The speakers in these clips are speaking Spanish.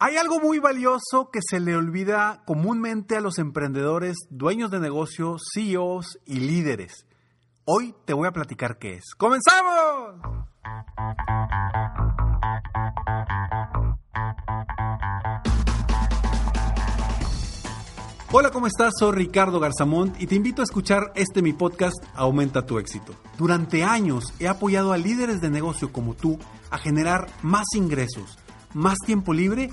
Hay algo muy valioso que se le olvida comúnmente a los emprendedores, dueños de negocios, CEOs y líderes. Hoy te voy a platicar qué es. ¡Comenzamos! Hola, ¿cómo estás? Soy Ricardo Garzamont y te invito a escuchar este mi podcast Aumenta tu éxito. Durante años he apoyado a líderes de negocio como tú a generar más ingresos, más tiempo libre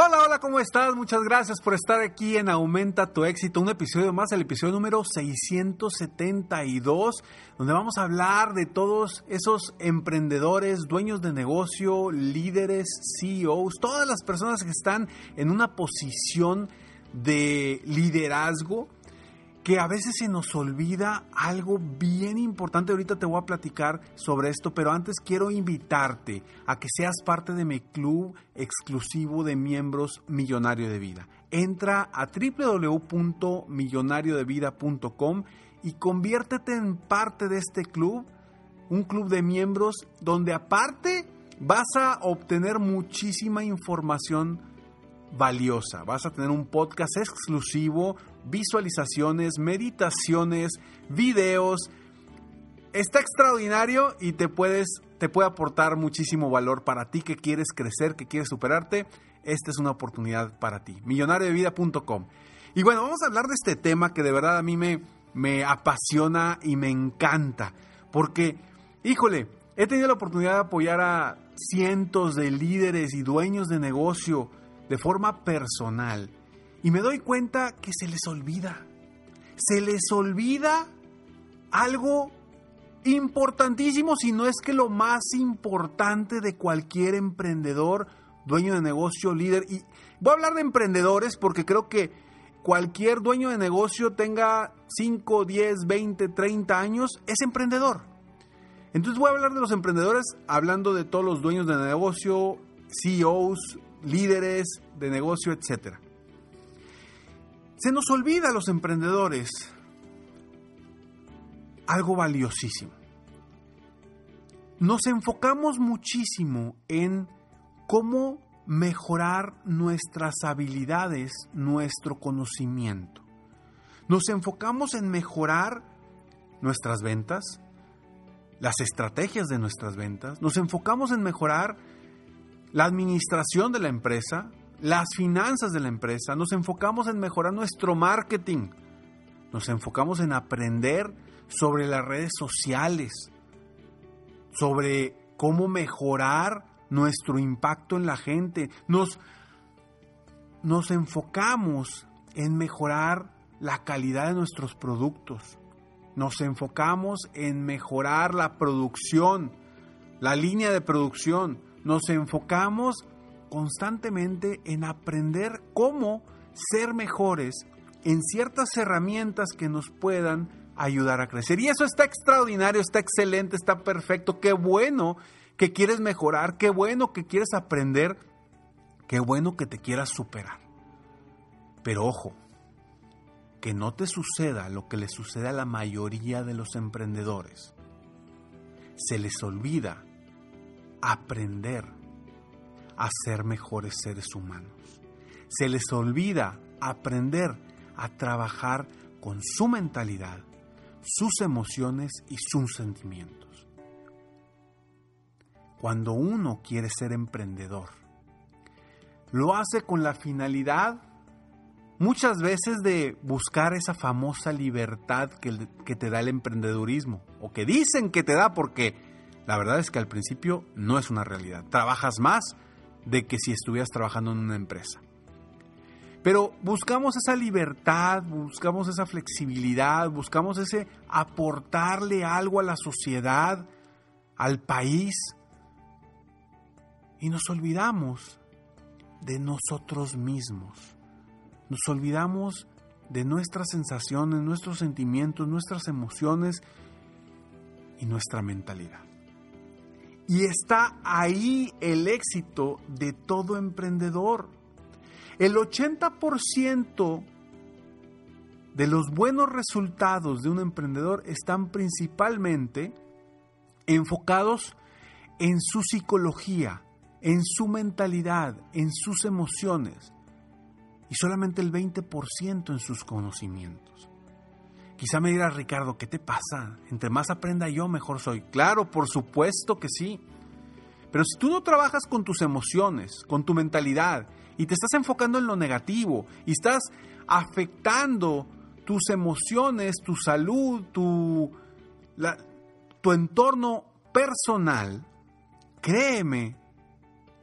Hola, hola, ¿cómo estás? Muchas gracias por estar aquí en Aumenta tu éxito, un episodio más, el episodio número 672, donde vamos a hablar de todos esos emprendedores, dueños de negocio, líderes, CEOs, todas las personas que están en una posición de liderazgo que a veces se nos olvida algo bien importante. Ahorita te voy a platicar sobre esto, pero antes quiero invitarte a que seas parte de mi club exclusivo de miembros Millonario de Vida. Entra a www.millonariodevida.com y conviértete en parte de este club, un club de miembros donde aparte vas a obtener muchísima información valiosa. Vas a tener un podcast exclusivo, visualizaciones, meditaciones, videos. Está extraordinario y te puedes te puede aportar muchísimo valor para ti que quieres crecer, que quieres superarte. Esta es una oportunidad para ti. Millonariodevida.com. Y bueno, vamos a hablar de este tema que de verdad a mí me, me apasiona y me encanta. Porque, híjole, he tenido la oportunidad de apoyar a cientos de líderes y dueños de negocio de forma personal y me doy cuenta que se les olvida. Se les olvida algo importantísimo, si no es que lo más importante de cualquier emprendedor, dueño de negocio, líder. Y voy a hablar de emprendedores porque creo que cualquier dueño de negocio tenga 5, 10, 20, 30 años, es emprendedor. Entonces voy a hablar de los emprendedores hablando de todos los dueños de negocio, CEOs, líderes de negocio, etc. Se nos olvida a los emprendedores algo valiosísimo. Nos enfocamos muchísimo en cómo mejorar nuestras habilidades, nuestro conocimiento. Nos enfocamos en mejorar nuestras ventas, las estrategias de nuestras ventas, nos enfocamos en mejorar la administración de la empresa, las finanzas de la empresa, nos enfocamos en mejorar nuestro marketing, nos enfocamos en aprender sobre las redes sociales, sobre cómo mejorar nuestro impacto en la gente, nos, nos enfocamos en mejorar la calidad de nuestros productos, nos enfocamos en mejorar la producción, la línea de producción, nos enfocamos constantemente en aprender cómo ser mejores en ciertas herramientas que nos puedan ayudar a crecer. Y eso está extraordinario, está excelente, está perfecto. Qué bueno que quieres mejorar, qué bueno que quieres aprender, qué bueno que te quieras superar. Pero ojo, que no te suceda lo que le sucede a la mayoría de los emprendedores. Se les olvida aprender a ser mejores seres humanos. Se les olvida aprender a trabajar con su mentalidad, sus emociones y sus sentimientos. Cuando uno quiere ser emprendedor, lo hace con la finalidad muchas veces de buscar esa famosa libertad que, que, te da el emprendedurismo, o que dicen que te da porque la verdad es que al principio no es una realidad. Trabajas más de que si estuvieras trabajando en una empresa. Pero buscamos esa libertad, buscamos esa flexibilidad, buscamos ese aportarle algo a la sociedad, al país. Y nos olvidamos de nosotros mismos. Nos olvidamos de nuestras sensaciones, nuestros sentimientos, nuestras emociones y nuestra mentalidad. Y está ahí el éxito de todo emprendedor. El 80% de los buenos resultados de un emprendedor están principalmente enfocados en su psicología, en su mentalidad, en sus emociones y solamente el 20% en sus conocimientos. Quizá me dirá Ricardo, ¿qué te pasa? Entre más aprenda yo, mejor soy. Claro, por supuesto que sí. Pero si tú no trabajas con tus emociones, con tu mentalidad, y te estás enfocando en lo negativo, y estás afectando tus emociones, tu salud, tu, tu entorno personal, créeme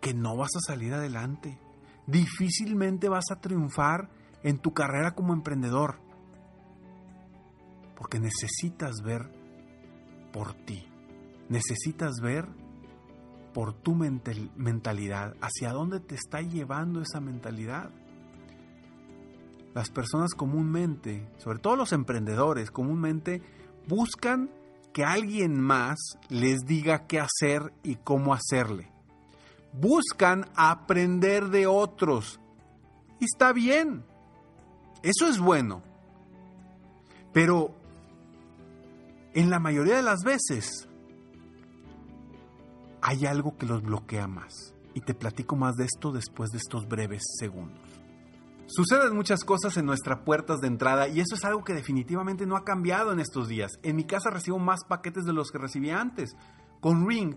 que no vas a salir adelante. Difícilmente vas a triunfar en tu carrera como emprendedor. Porque necesitas ver por ti. Necesitas ver por tu mentalidad. ¿Hacia dónde te está llevando esa mentalidad? Las personas comúnmente, sobre todo los emprendedores, comúnmente buscan que alguien más les diga qué hacer y cómo hacerle buscan aprender de otros. Y está bien, eso es bueno. Pero en la mayoría de las veces hay algo que los bloquea más. Y te platico más de esto después de estos breves segundos. Suceden muchas cosas en nuestras puertas de entrada y eso es algo que definitivamente no ha cambiado en estos días. En mi casa recibo más paquetes de los que recibía antes. Con Ring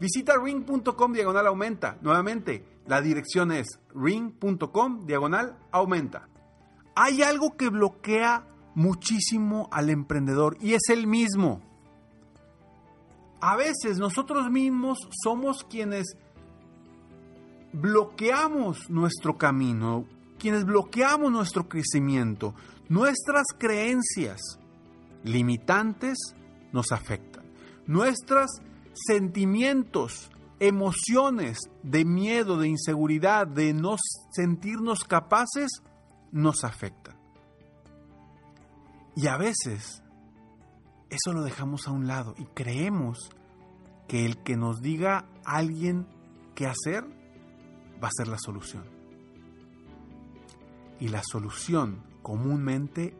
Visita ring.com diagonal aumenta. Nuevamente, la dirección es ring.com diagonal aumenta. Hay algo que bloquea muchísimo al emprendedor y es el mismo. A veces nosotros mismos somos quienes bloqueamos nuestro camino, quienes bloqueamos nuestro crecimiento. Nuestras creencias limitantes nos afectan. Nuestras sentimientos, emociones de miedo, de inseguridad, de no sentirnos capaces, nos afectan. Y a veces eso lo dejamos a un lado y creemos que el que nos diga alguien qué hacer va a ser la solución. Y la solución comúnmente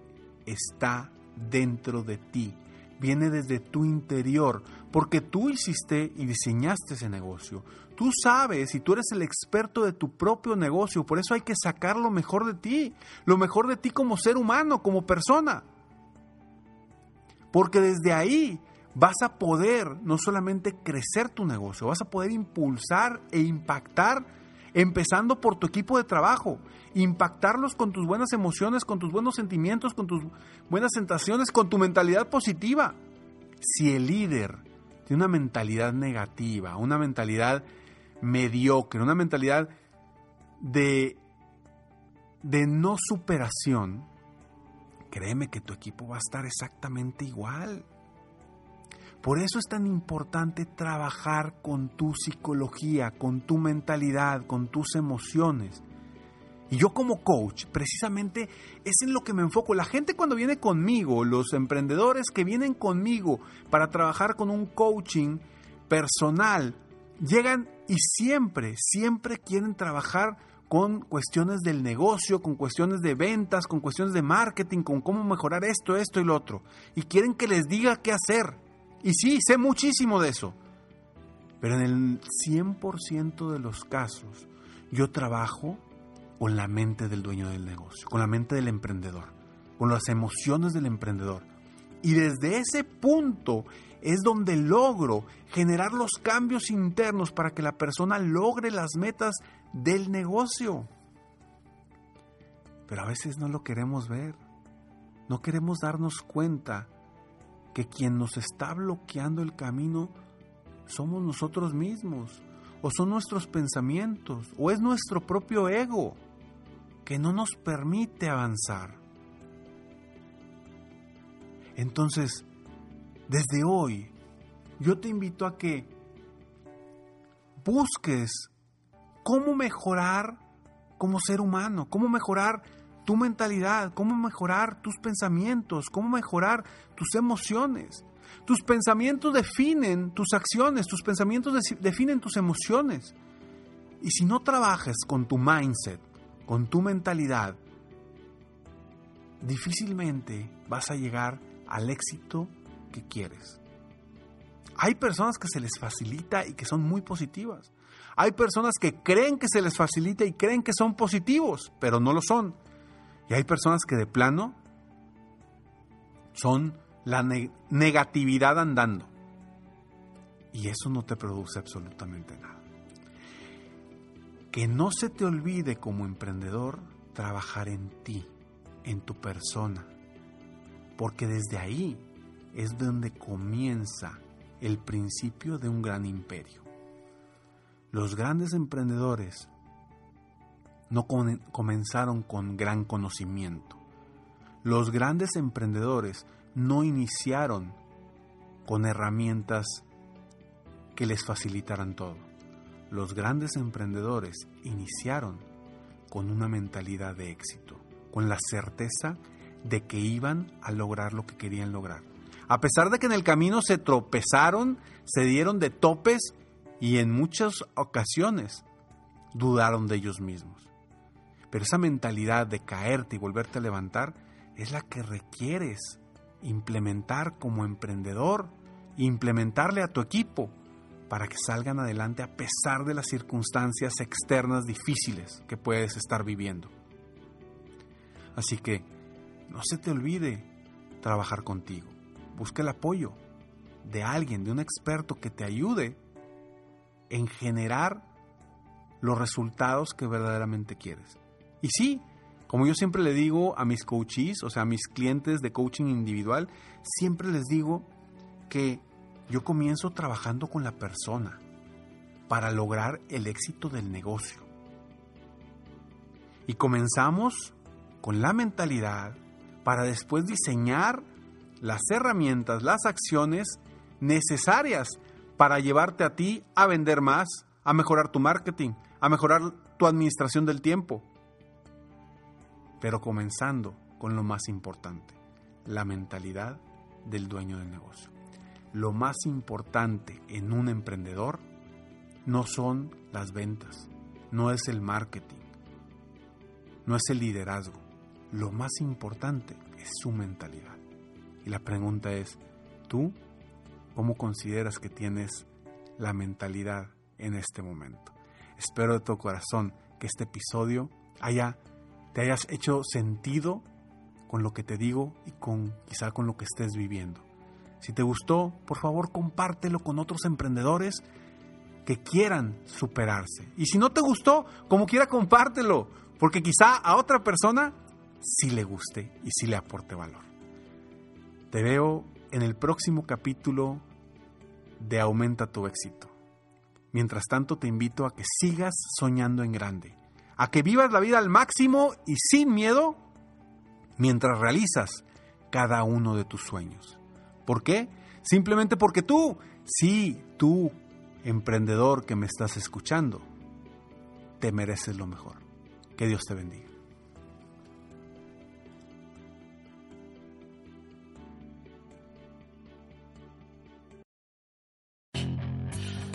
está dentro de ti, viene desde tu interior, porque tú hiciste y diseñaste ese negocio. Tú sabes y tú eres el experto de tu propio negocio, por eso hay que sacar lo mejor de ti, lo mejor de ti como ser humano, como persona. Porque desde ahí vas a poder no solamente crecer tu negocio, vas a poder impulsar e impactar, empezando por tu equipo de trabajo, impactarlos con tus buenas emociones, con tus buenos sentimientos, con tus buenas sensaciones, con tu mentalidad positiva. Si el líder tiene una mentalidad negativa, una mentalidad mediocre, una mentalidad de, de no superación, créeme que tu equipo va a estar exactamente igual. Por eso es tan importante trabajar con tu psicología, con tu mentalidad, con tus emociones. Y yo como coach, precisamente es en lo que me enfoco. La gente cuando viene conmigo, los emprendedores que vienen conmigo para trabajar con un coaching personal, llegan y siempre, siempre quieren trabajar con cuestiones del negocio, con cuestiones de ventas, con cuestiones de marketing, con cómo mejorar esto, esto y lo otro. Y quieren que les diga qué hacer. Y sí, sé muchísimo de eso. Pero en el 100% de los casos, yo trabajo con la mente del dueño del negocio, con la mente del emprendedor, con las emociones del emprendedor. Y desde ese punto es donde logro generar los cambios internos para que la persona logre las metas del negocio. Pero a veces no lo queremos ver. No queremos darnos cuenta que quien nos está bloqueando el camino somos nosotros mismos, o son nuestros pensamientos, o es nuestro propio ego que no nos permite avanzar. Entonces, desde hoy, yo te invito a que busques cómo mejorar como ser humano, cómo mejorar tu mentalidad, cómo mejorar tus pensamientos, cómo mejorar tus emociones. Tus pensamientos definen tus acciones, tus pensamientos definen tus emociones. Y si no trabajas con tu mindset, con tu mentalidad, difícilmente vas a llegar al éxito que quieres. Hay personas que se les facilita y que son muy positivas. Hay personas que creen que se les facilita y creen que son positivos, pero no lo son. Y hay personas que de plano son la negatividad andando. Y eso no te produce absolutamente nada. Que no se te olvide como emprendedor trabajar en ti, en tu persona. Porque desde ahí es donde comienza el principio de un gran imperio. Los grandes emprendedores no comenzaron con gran conocimiento. Los grandes emprendedores no iniciaron con herramientas que les facilitaran todo. Los grandes emprendedores iniciaron con una mentalidad de éxito, con la certeza de que iban a lograr lo que querían lograr. A pesar de que en el camino se tropezaron, se dieron de topes y en muchas ocasiones dudaron de ellos mismos. Pero esa mentalidad de caerte y volverte a levantar es la que requieres implementar como emprendedor, implementarle a tu equipo para que salgan adelante a pesar de las circunstancias externas difíciles que puedes estar viviendo. Así que no se te olvide trabajar contigo. Busca el apoyo de alguien, de un experto que te ayude en generar los resultados que verdaderamente quieres. Y sí, como yo siempre le digo a mis coaches, o sea, a mis clientes de coaching individual, siempre les digo que yo comienzo trabajando con la persona para lograr el éxito del negocio. Y comenzamos con la mentalidad para después diseñar las herramientas, las acciones necesarias para llevarte a ti a vender más, a mejorar tu marketing, a mejorar tu administración del tiempo, pero comenzando con lo más importante, la mentalidad del dueño del negocio. Lo más importante en un emprendedor no son las ventas, no es el marketing, no es el liderazgo. Lo más importante es su mentalidad. Y la pregunta es, ¿tú cómo consideras que tienes la mentalidad en este momento? Espero de todo corazón que este episodio haya te hayas hecho sentido con lo que te digo y con quizá con lo que estés viviendo. Si te gustó, por favor compártelo con otros emprendedores que quieran superarse. Y si no te gustó, como quiera compártelo, porque quizá a otra persona sí le guste y sí le aporte valor. Te veo en el próximo capítulo de Aumenta tu éxito. Mientras tanto, te invito a que sigas soñando en grande, a que vivas la vida al máximo y sin miedo mientras realizas cada uno de tus sueños. ¿Por qué? Simplemente porque tú, sí, tú, emprendedor que me estás escuchando, te mereces lo mejor. Que Dios te bendiga.